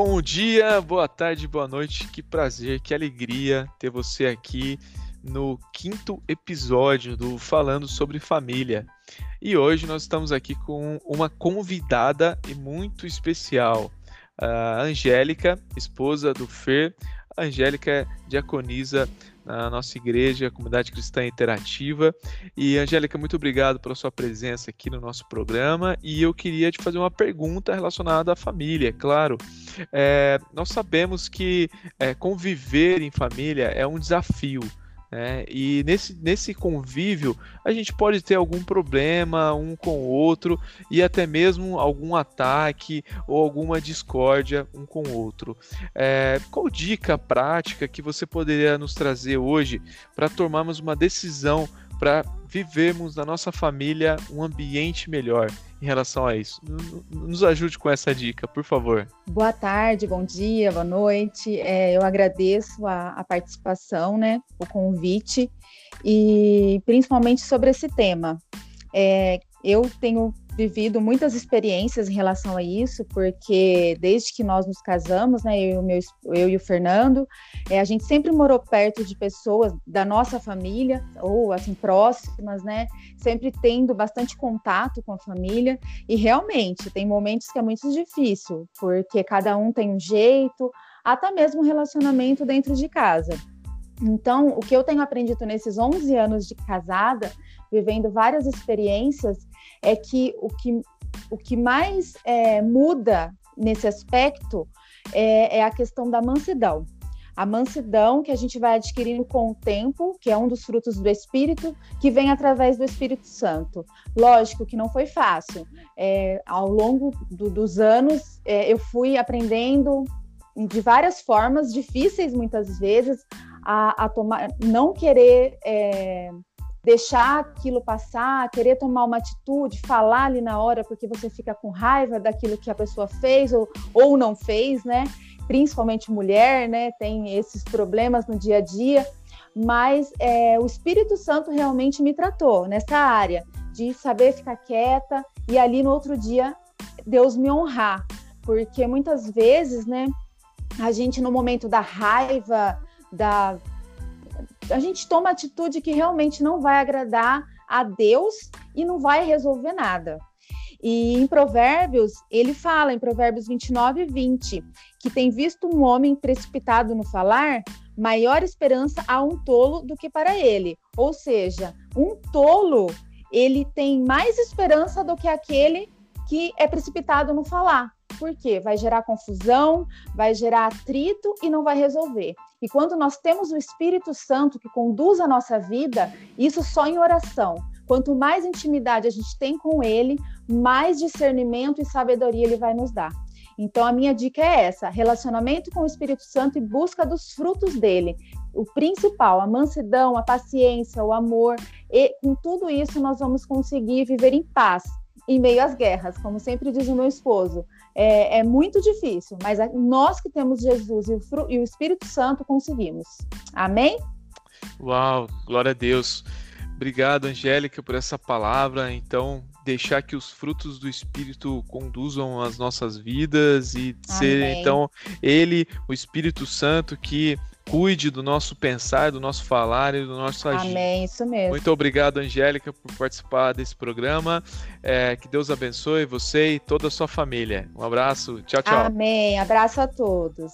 Bom dia, boa tarde, boa noite. Que prazer, que alegria ter você aqui no quinto episódio do Falando sobre Família. E hoje nós estamos aqui com uma convidada e muito especial, a Angélica, esposa do Fer. Angélica diaconisa na nossa igreja, Comunidade Cristã Interativa. E, Angélica, muito obrigado pela sua presença aqui no nosso programa. E eu queria te fazer uma pergunta relacionada à família, claro. É, nós sabemos que é, conviver em família é um desafio. Né? E nesse, nesse convívio a gente pode ter algum problema um com o outro e até mesmo algum ataque ou alguma discórdia um com o outro. É, qual dica prática que você poderia nos trazer hoje para tomarmos uma decisão para vivermos na nossa família um ambiente melhor em relação a isso. Nos ajude com essa dica, por favor. Boa tarde, bom dia, boa noite. É, eu agradeço a, a participação, né, o convite e principalmente sobre esse tema. É, eu tenho vivido muitas experiências em relação a isso, porque desde que nós nos casamos, né, eu, meu, eu e o Fernando, é, a gente sempre morou perto de pessoas da nossa família, ou assim, próximas, né, sempre tendo bastante contato com a família, e realmente tem momentos que é muito difícil, porque cada um tem um jeito, até mesmo relacionamento dentro de casa. Então, o que eu tenho aprendido nesses 11 anos de casada, vivendo várias experiências, é que o que, o que mais é, muda nesse aspecto é, é a questão da mansidão. A mansidão que a gente vai adquirindo com o tempo, que é um dos frutos do Espírito, que vem através do Espírito Santo. Lógico que não foi fácil. É, ao longo do, dos anos, é, eu fui aprendendo de várias formas, difíceis muitas vezes, a, a tomar, não querer é, deixar aquilo passar, querer tomar uma atitude, falar ali na hora porque você fica com raiva daquilo que a pessoa fez ou, ou não fez, né? Principalmente mulher, né? Tem esses problemas no dia a dia, mas é, o Espírito Santo realmente me tratou nessa área de saber ficar quieta e ali no outro dia Deus me honrar, porque muitas vezes, né? A gente no momento da raiva, da a gente toma atitude que realmente não vai agradar a Deus e não vai resolver nada. E em Provérbios, ele fala, em Provérbios 29 e 20, que tem visto um homem precipitado no falar, maior esperança a um tolo do que para ele. Ou seja, um tolo, ele tem mais esperança do que aquele que é precipitado no falar. Por quê? Vai gerar confusão, vai gerar atrito e não vai resolver. E quando nós temos o Espírito Santo que conduz a nossa vida, isso só em oração. Quanto mais intimidade a gente tem com Ele, mais discernimento e sabedoria Ele vai nos dar. Então, a minha dica é essa: relacionamento com o Espírito Santo e busca dos frutos dele. O principal, a mansidão, a paciência, o amor. E com tudo isso, nós vamos conseguir viver em paz em meio às guerras, como sempre diz o meu esposo é, é muito difícil, mas nós que temos Jesus e o, e o Espírito Santo conseguimos. Amém? Uau, glória a Deus. Obrigado, Angélica, por essa palavra. Então, deixar que os frutos do Espírito conduzam as nossas vidas e Amém. ser, então, Ele, o Espírito Santo, que cuide do nosso pensar, do nosso falar e do nosso agir. Amém, isso mesmo. Muito obrigado, Angélica, por participar desse programa. É, que Deus abençoe você e toda a sua família. Um abraço, tchau, tchau. Amém, abraço a todos.